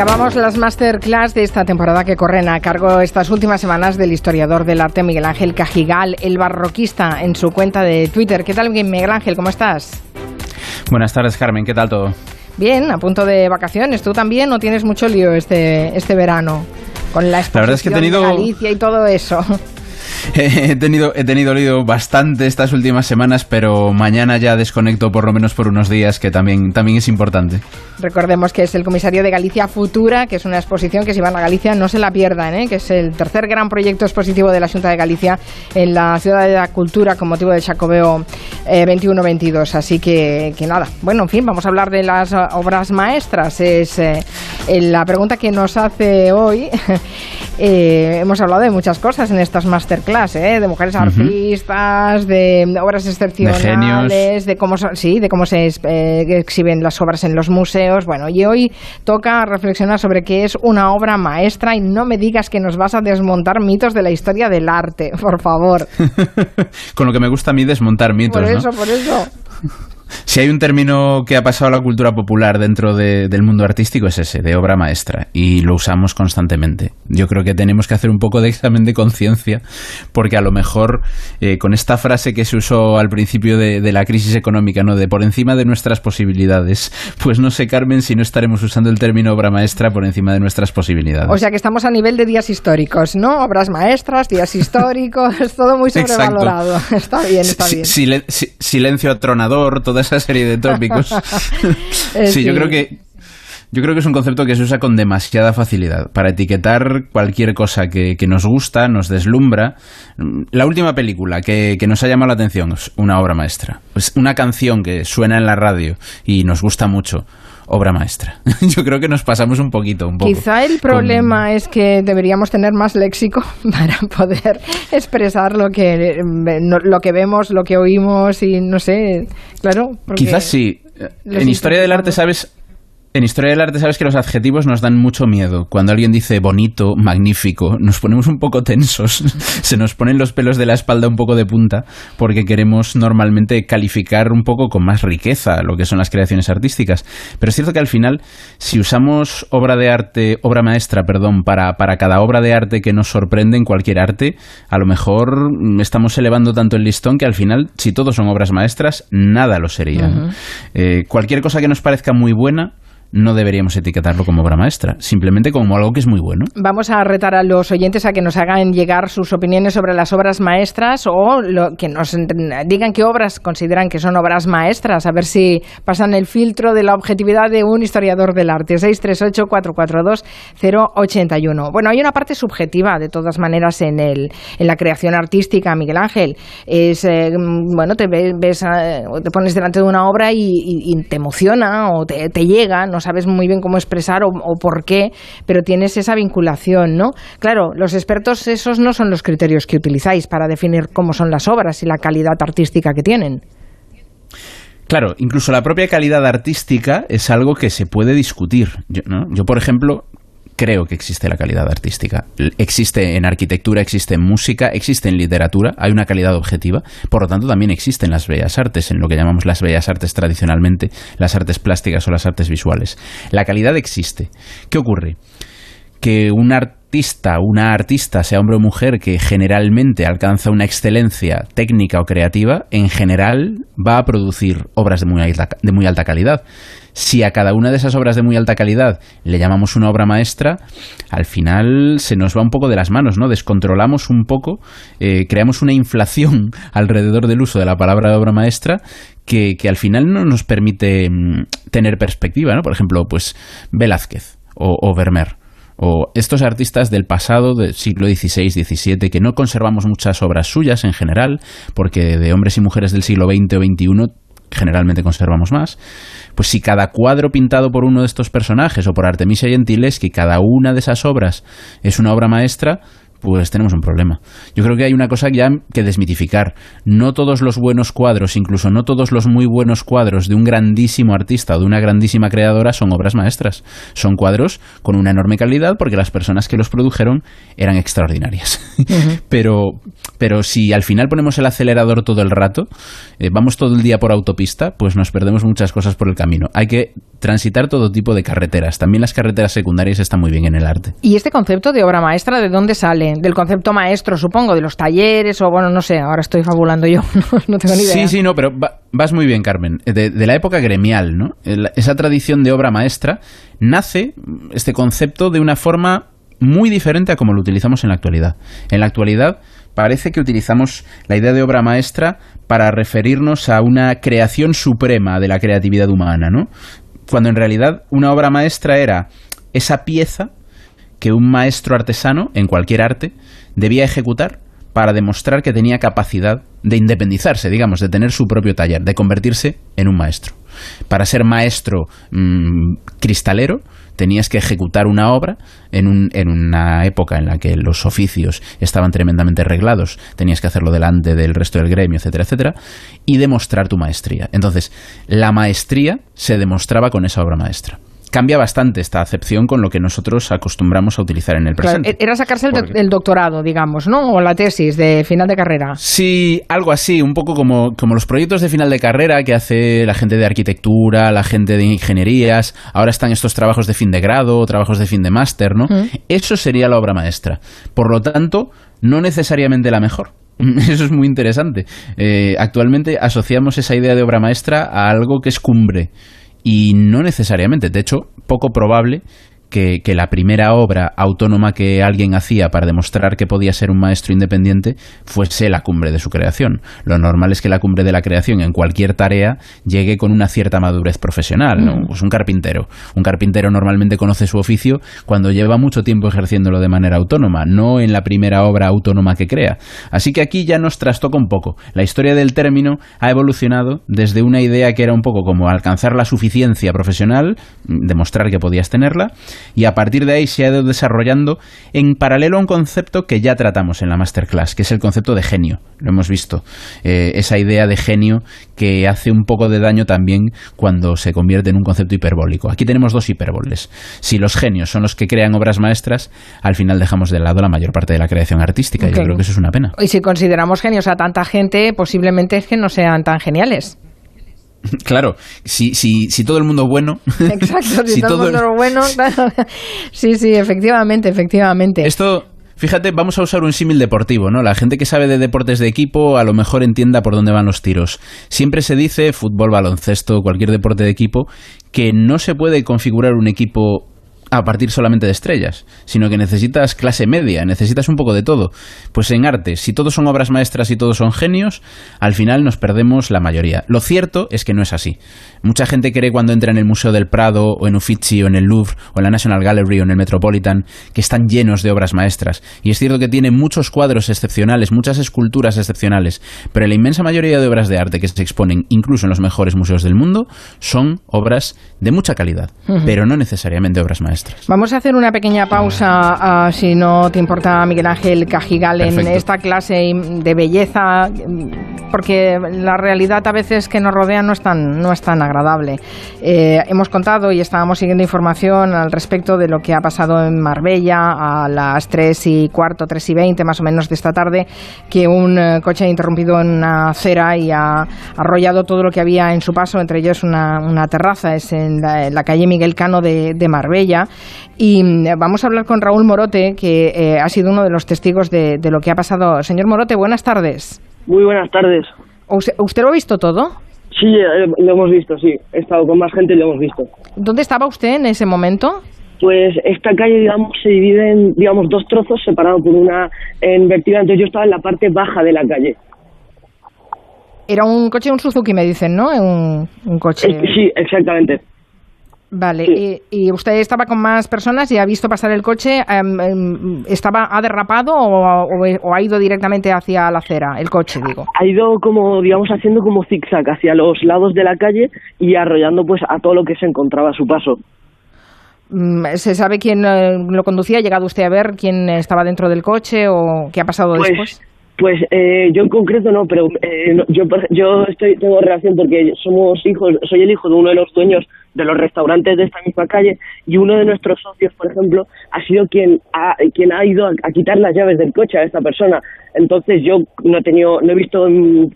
Acabamos las masterclass de esta temporada que corren a cargo estas últimas semanas del historiador del arte Miguel Ángel Cajigal, el barroquista, en su cuenta de Twitter. ¿Qué tal, Miguel Ángel? ¿Cómo estás? Buenas tardes, Carmen. ¿Qué tal todo? Bien, a punto de vacaciones. ¿Tú también no tienes mucho lío este, este verano? Con la exposición la verdad es que he tenido... de Galicia y todo eso. He tenido, he tenido lío bastante estas últimas semanas, pero mañana ya desconecto por lo menos por unos días, que también, también es importante. Recordemos que es el comisario de Galicia Futura, que es una exposición que si van a Galicia no se la pierdan, ¿eh? que es el tercer gran proyecto expositivo de la Junta de Galicia en la Ciudad de la Cultura con motivo del Chacobeo 21-22. Así que, que, nada, bueno, en fin, vamos a hablar de las obras maestras. Es eh, la pregunta que nos hace hoy. Eh, hemos hablado de muchas cosas en estas masterclass, ¿eh? de mujeres artistas, de obras excepcionales, de, cómo, sí, de cómo se exhiben las obras en los museos. Bueno, y hoy toca reflexionar sobre qué es una obra maestra y no me digas que nos vas a desmontar mitos de la historia del arte, por favor. Con lo que me gusta a mí desmontar mitos. Por eso, por eso. Si hay un término que ha pasado a la cultura popular dentro del mundo artístico es ese, de obra maestra, y lo usamos constantemente. Yo creo que tenemos que hacer un poco de examen de conciencia, porque a lo mejor eh, con esta frase que se usó al principio de, la crisis económica, ¿no? de por encima de nuestras posibilidades, pues no sé, Carmen, si no estaremos usando el término obra maestra por encima de nuestras posibilidades. O sea que estamos a nivel de días históricos, ¿no? Obras maestras, días históricos, todo muy sobrevalorado. Está bien, está bien. silencio atronador, toda esa serie de tópicos. sí, yo creo que yo creo que es un concepto que se usa con demasiada facilidad para etiquetar cualquier cosa que, nos gusta, nos deslumbra. La última película que, nos ha llamado la atención es una obra maestra. Es una canción que suena en la radio y nos gusta mucho obra maestra. Yo creo que nos pasamos un poquito, un poco. Quizá el problema es que deberíamos tener más léxico para poder expresar lo que, lo que vemos, lo que oímos y no sé, claro. Quizás sí. En historia del arte, ¿sabes? En historia del arte sabes que los adjetivos nos dan mucho miedo. Cuando alguien dice bonito, magnífico, nos ponemos un poco tensos, se nos ponen los pelos de la espalda un poco de punta, porque queremos normalmente calificar un poco con más riqueza lo que son las creaciones artísticas. Pero es cierto que al final, si usamos obra de arte, obra maestra, perdón, para, para cada obra de arte que nos sorprende en cualquier arte, a lo mejor estamos elevando tanto el listón que al final, si todos son obras maestras, nada lo sería. Eh, cualquier cosa que nos parezca muy buena, no deberíamos etiquetarlo como obra maestra, simplemente como algo que es muy bueno. Vamos a retar a los oyentes a que nos hagan llegar sus opiniones sobre las obras maestras o que nos digan qué obras consideran que son obras maestras, a ver si pasan el filtro de la objetividad de un historiador del arte. 638-442-081. Bueno, hay una parte subjetiva, de todas maneras, en, el, en la creación artística, Miguel Ángel. Es, eh, bueno, te, ves, eh, te pones delante de una obra y, te emociona o te, te llega, no sabes muy bien cómo expresar o, por qué, pero tienes esa vinculación, ¿no? Claro, los expertos esos no son los criterios que utilizáis para definir cómo son las obras y la calidad artística que tienen. Claro, incluso la propia calidad artística es algo que se puede discutir. Yo, por ejemplo, creo que existe la calidad artística. Existe en arquitectura, existe en música, existe en literatura, hay una calidad objetiva, por lo tanto también existen las bellas artes, en lo que llamamos las bellas artes tradicionalmente, las artes plásticas o las artes visuales. La calidad existe. ¿Qué ocurre? Que un artista, una artista, sea hombre o mujer, que generalmente alcanza una excelencia técnica o creativa, en general va a producir obras de muy de muy alta calidad si a cada una de esas obras de muy alta calidad le llamamos una obra maestra, al final se nos va un poco de las manos, ¿no? Descontrolamos un poco, eh, creamos una inflación alrededor del uso de la palabra obra maestra que, al final no nos permite mm, tener perspectiva, ¿no? Por ejemplo, pues Velázquez o, Vermeer o estos artistas del pasado, del siglo XVI, XVII, que no conservamos muchas obras suyas en general, porque de hombres y mujeres del siglo XX o XXI generalmente conservamos más, pues si cada cuadro pintado por uno de estos personajes o por Artemisia Gentileschi, cada una de esas obras es una obra maestra, pues tenemos un problema. Yo creo que hay una cosa ya que desmitificar. No todos los buenos cuadros, incluso no todos los muy buenos cuadros de un grandísimo artista o de una grandísima creadora son obras maestras. Son cuadros con una enorme calidad porque las personas que los produjeron eran extraordinarias. pero, pero si al final ponemos el acelerador todo el rato, eh, vamos todo el día por autopista, pues nos perdemos muchas cosas por el camino. Hay que transitar todo tipo de carreteras. También las carreteras secundarias están muy bien en el arte. ¿Y este concepto de obra maestra de dónde sale? Del concepto maestro, supongo, de los talleres o bueno, no sé, ahora estoy fabulando yo, no, tengo ni idea. Sí, sí, no, pero vas muy bien, Carmen. De, de la época gremial, ¿no? Esa tradición de obra maestra nace este concepto de una forma muy diferente a como lo utilizamos en la actualidad. En la actualidad parece que utilizamos la idea de obra maestra para referirnos a una creación suprema de la creatividad humana, ¿no? Cuando en realidad una obra maestra era esa pieza que un maestro artesano, en cualquier arte, debía ejecutar para demostrar que tenía capacidad de independizarse, digamos, de tener su propio taller, de convertirse en un maestro. Para ser maestro mm, cristalero, tenías que ejecutar una obra en, un, en, una época en la que los oficios estaban tremendamente reglados, tenías que hacerlo delante del resto del gremio, etcétera, etcétera, y demostrar tu maestría. Entonces, la maestría se demostraba con esa obra maestra cambia bastante esta acepción con lo que nosotros acostumbramos a utilizar en el presente. era sacarse el, doctorado, digamos, ¿no? O la tesis de final de carrera. Sí, algo así, un poco como, como los proyectos de final de carrera que hace la gente de arquitectura, la gente de ingenierías, ahora están estos trabajos de fin de grado, trabajos de fin de máster, ¿no? Eso sería la obra maestra. Por lo tanto, no necesariamente la mejor. Eso es muy interesante. Eh, actualmente asociamos esa idea de obra maestra a algo que es cumbre y no necesariamente, de hecho, poco probable que, la primera obra autónoma que alguien hacía para demostrar que podía ser un maestro independiente fuese la cumbre de su creación. Lo normal es que la cumbre de la creación en cualquier tarea llegue con una cierta madurez profesional. ¿no? Mm. Pues un carpintero. Un carpintero normalmente conoce su oficio cuando lleva mucho tiempo ejerciéndolo de manera autónoma, no en la primera obra autónoma que crea. Así que aquí ya nos trastoca un poco. La historia del término ha evolucionado desde una idea que era un poco como alcanzar la suficiencia profesional, demostrar que podías tenerla, y a partir de ahí se ha ido desarrollando en paralelo a un concepto que ya tratamos en la masterclass, que es el concepto de genio. Lo hemos visto. Eh, esa idea de genio que hace un poco de daño también cuando se convierte en un concepto hiperbólico. Aquí tenemos dos hipérboles. Si los genios son los que crean obras maestras, al final dejamos de lado la mayor parte de la creación artística. Yo creo que eso es una pena. Y si consideramos genios a tanta gente, posiblemente es que no sean tan geniales. Claro, si, si, si todo el mundo es bueno. Exacto, si, todo, el mundo es bueno. Sí, sí, efectivamente, efectivamente. Esto, Fíjate, vamos a usar un símil deportivo, ¿no? La gente que sabe de deportes de equipo a lo mejor entienda por dónde van los tiros. Siempre se dice, fútbol, baloncesto, cualquier deporte de equipo, que no se puede configurar un equipo a partir solamente de estrellas, sino que necesitas clase media, necesitas un poco de todo. Pues en arte, si todos son obras maestras y todos son genios, al final nos perdemos la mayoría. Lo cierto es que no es así. Mucha gente cree cuando entra en el Museo del Prado, o en Uffizi, o en el Louvre, o en la National Gallery, o en el Metropolitan, que están llenos de obras maestras. Y es cierto que tiene muchos cuadros excepcionales, muchas esculturas excepcionales, pero la inmensa mayoría de obras de arte que se exponen, incluso en los mejores museos del mundo, son obras de mucha calidad, pero no necesariamente obras maestras. Vamos a hacer una pequeña pausa, ah, si no te importa, Miguel Ángel Cajigal, en esta clase de belleza, porque la realidad a veces que nos rodea no es tan, no es tan agradable. Eh, hemos contado y estábamos siguiendo información al respecto de lo que ha pasado en Marbella a las 3 y cuarto, 3 y 20 más o menos de esta tarde, que un eh, coche ha interrumpido en una acera y ha arrollado todo lo que había en su paso, entre ellos una, terraza, es en la, calle Miguel Cano de Marbella. Y mm, vamos a hablar con Raúl Morote, que eh, ha sido uno de los testigos de, lo que ha pasado. Señor Morote, buenas tardes. Muy buenas tardes. ¿Usted, lo ha visto todo? Sí, eh, lo hemos visto, sí. He estado con más gente y lo hemos visto. ¿Dónde estaba usted en ese momento? Pues esta calle, digamos, se divide en, digamos, dos trozos separados por una en vertical. Entonces yo estaba en la parte baja de la calle. Era un coche, un Suzuki, me dicen, ¿no? Un, un coche. sí, exactamente. Vale, y, usted estaba con más personas y ha visto pasar el coche, em, em, ¿estaba, ¿ha derrapado o, ha ido directamente hacia la acera, el coche, digo? Ha ido como, digamos, haciendo como zigzag hacia los lados de la calle y arrollando pues a todo lo que se encontraba a su paso. Mm, ¿Se sabe quién eh, lo conducía? ¿Ha llegado usted a ver quién estaba dentro del coche o qué ha pasado Pues, después? pues eh, yo en concreto no, pero eh, no, yo, yo estoy, tengo relación porque somos hijos, soy el hijo de uno de los dueños de los restaurantes de esta misma calle y uno de nuestros socios, por ejemplo, ha sido quien ha, quien ha ido a, quitar las llaves del coche a esta persona. Entonces yo no he tenido, no he visto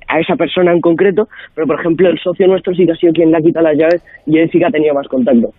a esa persona en concreto, pero por ejemplo el socio nuestro sí que ha sido quien le ha quitado las llaves y él sí que ha tenido más contacto.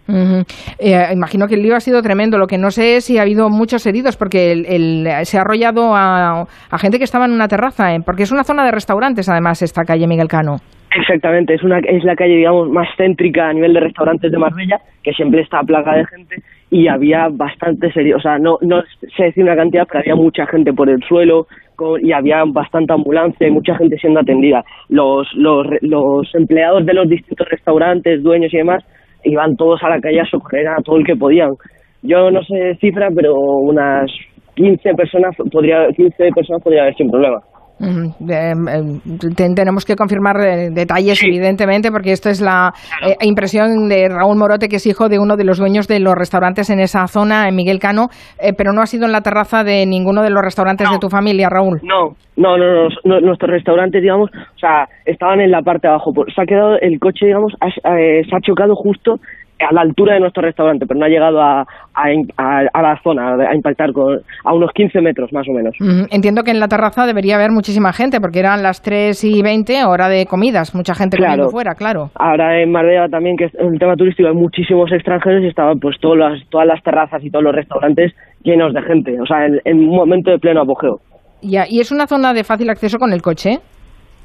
Eh, imagino que el lío ha sido tremendo. Lo que no sé es si ha habido muchos heridos, porque el- el- se ha arrollado a, a gente que estaba en una terraza, ¿eh? porque es una zona de restaurantes, además, esta calle Miguel Cano. Exactamente, es una es la calle digamos más céntrica a nivel de restaurantes de Marbella, que siempre está plaga de gente y había bastante serio, o sea, no no sé decir una cantidad, pero había mucha gente por el suelo con- y había bastante ambulancia y mucha gente siendo atendida. Los los los empleados de los distintos restaurantes, dueños y demás iban todos a la calle a socorrer a todo el que podían. Yo no sé cifra, pero unas 15 personas podría 15 personas podría haber sin problema. Eh, eh, ten- tenemos que confirmar eh, detalles, Sí. evidentemente, porque esto es la eh, impresión de Raúl Morote, que es hijo de uno de los dueños de los restaurantes en esa zona, en Miguel Cano, eh, pero no ha sido en la terraza de ninguno de los restaurantes No. de tu familia, Raúl. No, no, no, no, nuestros restaurantes, digamos, o sea, estaban en la parte de abajo. Por- Se ha quedado, el coche, digamos, ha- eh, se ha chocado justo a la altura de nuestro restaurante, pero no ha llegado a, a, a- a la zona, a impactar con, a unos 15 metros más o menos. Entiendo que en la terraza debería haber muchísima gente, porque eran las 3 y 20, hora de comidas, mucha gente Claro. comiendo fuera, claro. Ahora en Marbella también, que es el tema turístico, hay muchísimos extranjeros y estaban pues todas las, todas las terrazas y todos los restaurantes llenos de gente, o sea, en, en un momento de pleno apogeo. Ya, ¿Y es una zona de fácil acceso con el coche?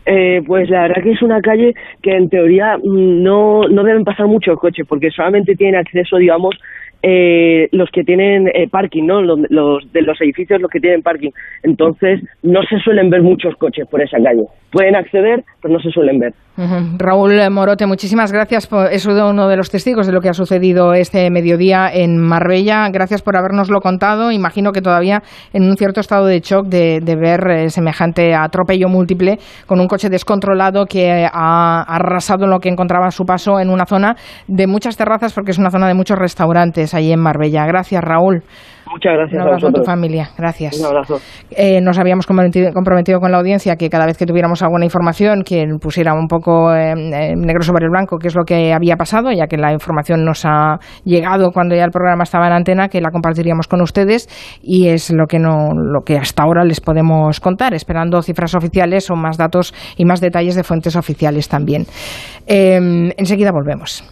Eh, pues la verdad que es una calle que en teoría mm, no, no deben pasar muchos coches porque solamente tienen acceso, digamos, eh, los que tienen eh, parking, ¿no? Los, los- de los edificios los que tienen parking. Entonces no se suelen ver muchos coches por esa calle. Pueden acceder, pero no se suelen ver. Raúl Morote, muchísimas gracias. Por, es uno de los testigos de lo que ha sucedido este mediodía en Marbella. Gracias por habernoslo contado. Imagino que todavía en un cierto estado de shock de, de ver eh, semejante atropello múltiple con un coche descontrolado que ha arrasado lo que encontraba a su paso en una zona de muchas terrazas porque es una zona de muchos restaurantes ahí en Marbella. Gracias, Raúl. Muchas gracias Un a abrazo a tu vosotros. familia. Gracias. Un abrazo. Eh, nos habíamos comprometido, comprometido con la audiencia que cada vez que tuviéramos alguna información que pusiera un poco eh, eh, negro sobre el blanco qué es lo que había pasado, ya que la información nos ha llegado cuando ya el programa estaba en antena, que la compartiríamos con ustedes y es lo que no, lo que hasta ahora les podemos contar, esperando cifras oficiales o más datos y más detalles de fuentes oficiales también. Eh, enseguida volvemos.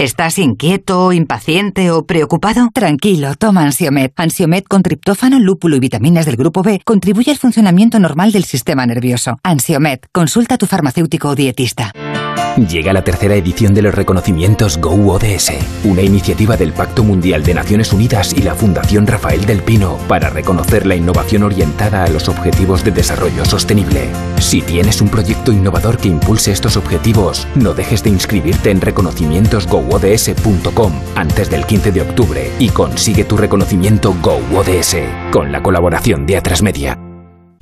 ¿Estás inquieto, impaciente o preocupado? Tranquilo, toma Ansiomed. Ansiomed con triptófano, lúpulo y vitaminas del grupo B contribuye al funcionamiento normal del sistema nervioso. Ansiomed, consulta a tu farmacéutico o dietista. Llega la tercera edición de los reconocimientos Go ODS, una iniciativa del Pacto Mundial de Naciones Unidas y la Fundación Rafael del Pino para reconocer la innovación orientada a los objetivos de desarrollo sostenible. Si tienes un proyecto innovador que impulse estos objetivos, no dejes de inscribirte en reconocimientosgoods.com antes del 15 de octubre y consigue tu reconocimiento Go ODS con la colaboración de Atrasmedia.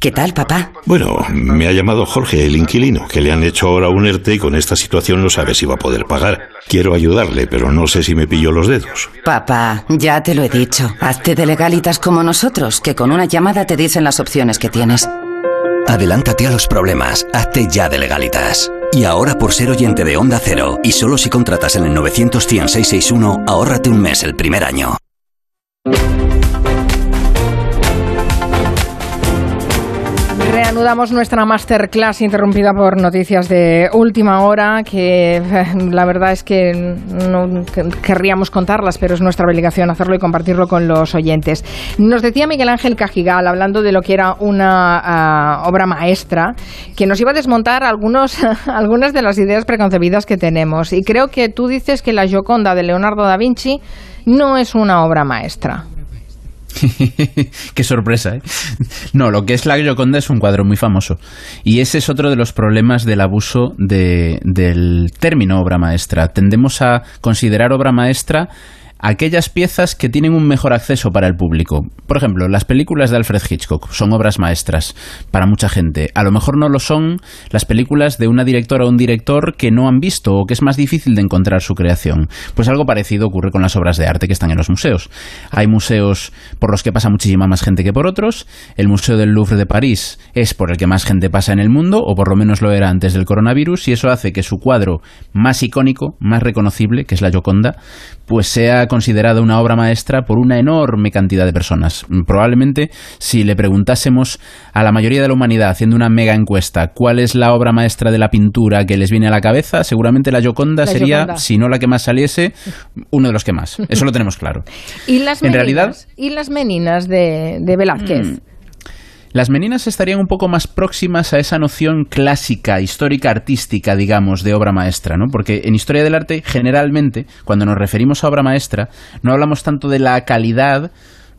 ¿Qué tal, papá? Bueno, me ha llamado Jorge, el inquilino, que le han hecho ahora un ERTE y con esta situación no sabe si va a poder pagar. Quiero ayudarle, pero no sé si me pillo los dedos. Papá, ya te lo he dicho. Hazte de legalitas como nosotros, que con una llamada te dicen las opciones que tienes. Adelántate a los problemas, hazte ya de legalitas. Y ahora por ser oyente de Onda Cero, y solo si contratas en el 900 661 ahórrate un mes el primer año. Reanudamos nuestra masterclass interrumpida por noticias de última hora, que la verdad es que no querríamos contarlas, pero es nuestra obligación hacerlo y compartirlo con los oyentes. Nos decía Miguel Ángel Cajigal, hablando de lo que era una uh, obra maestra, que nos iba a desmontar algunos, algunas de las ideas preconcebidas que tenemos. Y creo que tú dices que la Gioconda de Leonardo da Vinci no es una obra maestra. Qué sorpresa, ¿eh? No, lo que es la Gioconda es un cuadro muy famoso. Y ese es otro de los problemas del abuso de, del término obra maestra. Tendemos a considerar obra maestra aquellas piezas que tienen un mejor acceso para el público. Por ejemplo, las películas de Alfred Hitchcock son obras maestras para mucha gente. A lo mejor no lo son las películas de una directora o un director que no han visto o que es más difícil de encontrar su creación. Pues algo parecido ocurre con las obras de arte que están en los museos. Hay museos por los que pasa muchísima más gente que por otros. El Museo del Louvre de París es por el que más gente pasa en el mundo, o por lo menos lo era antes del coronavirus, y eso hace que su cuadro más icónico, más reconocible, que es la Gioconda, pues sea considerada una obra maestra por una enorme cantidad de personas. Probablemente, si le preguntásemos a la mayoría de la humanidad, haciendo una mega encuesta, cuál es la obra maestra de la pintura que les viene a la cabeza, seguramente la Gioconda sería, si no la que más saliese, uno de los que más. Eso lo tenemos claro. ¿Y las meninas, en realidad, ¿y las meninas de, de Velázquez? Las meninas estarían un poco más próximas a esa noción clásica, histórica, artística, digamos, de obra maestra, ¿no? Porque en historia del arte, generalmente, cuando nos referimos a obra maestra, no hablamos tanto de la calidad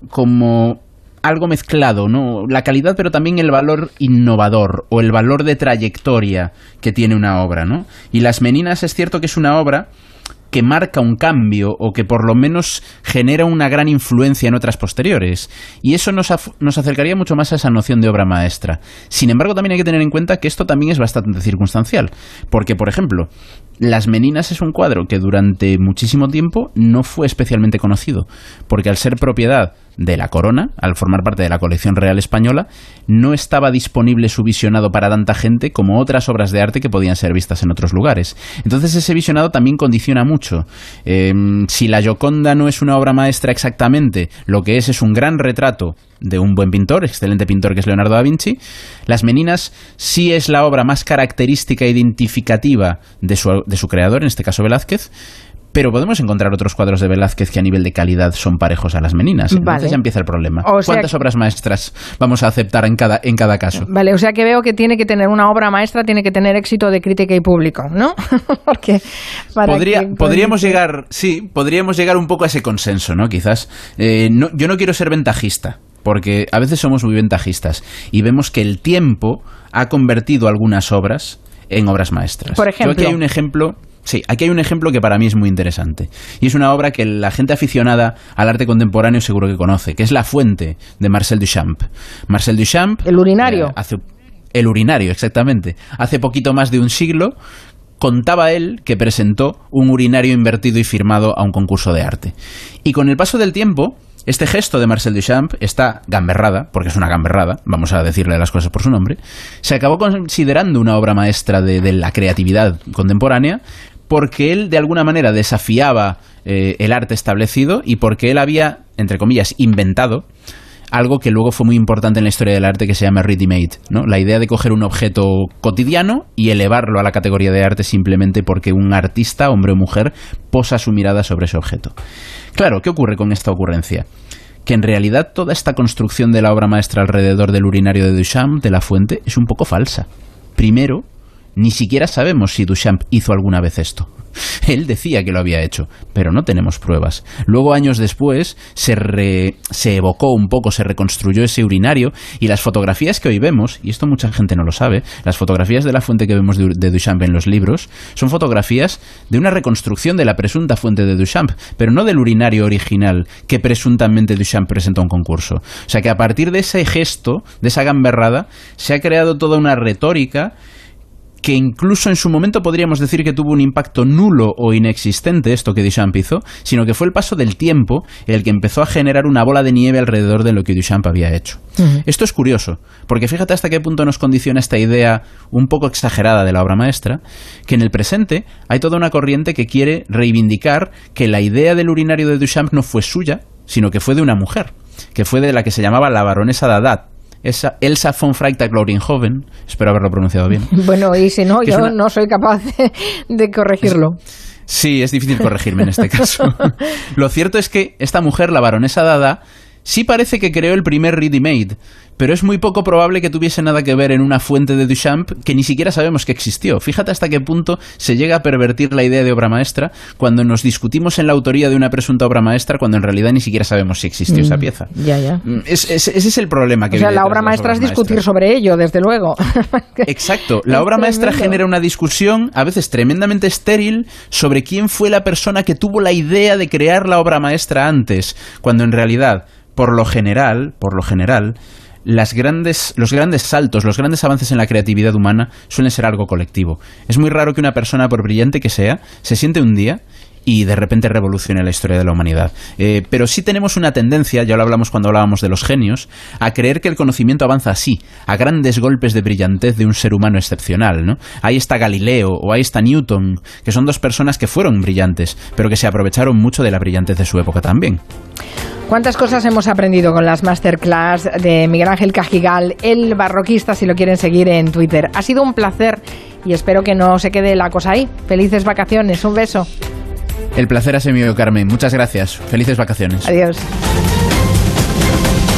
como algo mezclado, ¿no? La calidad, pero también el valor innovador o el valor de trayectoria que tiene una obra, ¿no? Y Las Meninas es cierto que es una obra que marca un cambio o que por lo menos genera una gran influencia en otras posteriores. Y eso nos, nos, acercaría mucho más a esa noción de obra maestra. Sin embargo, también hay que tener en cuenta que esto también es bastante circunstancial. Porque, por ejemplo, Las Meninas es un cuadro que durante muchísimo tiempo no fue especialmente conocido. Porque al ser propiedad de la corona, al formar parte de la colección real española, no estaba disponible su visionado para tanta gente como otras obras de arte que podían ser vistas en otros lugares. Entonces ese visionado también condiciona mucho. Em, si la Gioconda no es una obra maestra exactamente, lo que es es un gran retrato de un buen pintor, excelente pintor que es Leonardo da Vinci. Las Meninas sí es la obra más característica e identificativa de su, de su creador, en este caso Velázquez, pero podemos encontrar otros cuadros de Velázquez que a nivel de calidad son parejos a las meninas. Entonces ya empieza el problema. ¿Cuántas obras maestras vamos a aceptar en cada, en cada caso? Vale, o sea que veo que tiene que tener una obra maestra, tiene que tener éxito de crítica y público, ¿no? Porque podríamos llegar, sí, podríamos llegar un poco a ese consenso, ¿no? Quizás. Eh, yo no quiero ser ventajista, porque a veces somos muy ventajistas y vemos que el tiempo ha convertido algunas obras en obras maestras. Por ejemplo, yo aquí hay un ejemplo Sí, aquí hay un ejemplo que para mí es muy interesante. Y es una obra que la gente aficionada al arte contemporáneo seguro que conoce, que es La Fuente de Marcel Duchamp. Marcel Duchamp. El urinario. Eh, el urinario, exactamente. Hace poquito más de un siglo contaba él que presentó un urinario invertido y firmado a un concurso de arte. Y con el paso del tiempo, este gesto de Marcel Duchamp, esta gamberrada, porque es una gamberrada, vamos a decirle las cosas por su nombre, se acabó considerando una obra maestra de la creatividad contemporánea porque él de alguna manera desafiaba eh, el arte establecido y porque él había, entre comillas, inventado algo que luego fue muy importante en la historia del arte que se llama ready-made, ¿no? La idea de coger un objeto cotidiano y elevarlo a la categoría de arte simplemente porque un artista, hombre o mujer, posa su mirada sobre ese objeto. Claro, ¿qué ocurre con esta ocurrencia? Que en realidad toda esta construcción de la obra maestra alrededor del urinario de Duchamp, de la fuente, es un poco falsa. Primero, ni siquiera sabemos si Duchamp hizo alguna vez esto. Él decía que lo había hecho, pero no tenemos pruebas. Luego, años después, se, se, evocó un poco, se reconstruyó ese urinario y las fotografías que hoy vemos, y esto mucha gente no lo sabe, las fotografías de la fuente que vemos de, de Duchamp en los libros son fotografías de una reconstrucción de la presunta fuente de Duchamp, pero no del urinario original que presuntamente Duchamp presentó a un concurso. O sea que a partir de ese gesto, de esa gamberrada, se ha creado toda una retórica que incluso en su momento podríamos decir que tuvo un impacto nulo o inexistente esto que Duchamp hizo, sino que fue el paso del tiempo el que empezó a generar una bola de nieve alrededor de lo que Duchamp había hecho. Esto es curioso, porque fíjate hasta qué punto nos condiciona esta idea un poco exagerada de la obra maestra, que en el presente hay toda una corriente que quiere reivindicar que la idea del urinario de Duchamp no fue suya, sino que fue de una mujer, que fue de la que se llamaba la baronesa Dadat, esa Elsa von Freitag Joven, espero haberlo pronunciado bien. Bueno, y si no, yo no soy capaz de, corregirlo. Sí, es difícil corregirme en este caso. Lo cierto es que esta mujer, la baronesa Dada, sí parece que creó el primer ready-made, pero es muy poco probable que tuviese nada que ver en una fuente de Duchamp que ni siquiera sabemos que existió. Fíjate hasta qué punto se llega a pervertir la idea de obra maestra cuando nos discutimos en la autoría de una presunta obra maestra cuando en realidad ni siquiera sabemos si existió esa Mm, pieza. Ya, ya. Mm, es- es- ese es el problema que O sea, la obra maestra es discutir maestras. sobre ello, desde luego. Exacto. La Es obra maestra genera una discusión a veces tremendamente estéril sobre quién fue la persona que tuvo la idea de crear la obra maestra antes, cuando en realidad, por lo general, por lo general, las grandes, los grandes saltos, los grandes avances en la creatividad humana suelen ser algo colectivo. Es muy raro que una persona, por brillante que sea, se siente un día y de repente revolucione la historia de la humanidad. Eh, pero sí tenemos una tendencia, ya lo hablamos cuando hablábamos de los genios, a creer que el conocimiento avanza así, a grandes golpes de brillantez de un ser humano excepcional. ¿no? Ahí está Galileo o ahí está Newton, que son dos personas que fueron brillantes, pero que se aprovecharon mucho de la brillantez de su época también. ¿Cuántas cosas hemos aprendido con las masterclass de Miguel Ángel Cajigal, el barroquista, si lo quieren seguir en Twitter? Ha sido un placer y espero que no se quede la cosa ahí. Felices vacaciones, un beso. El placer ha sido mío, Carmen. Muchas gracias. Felices vacaciones. Adiós.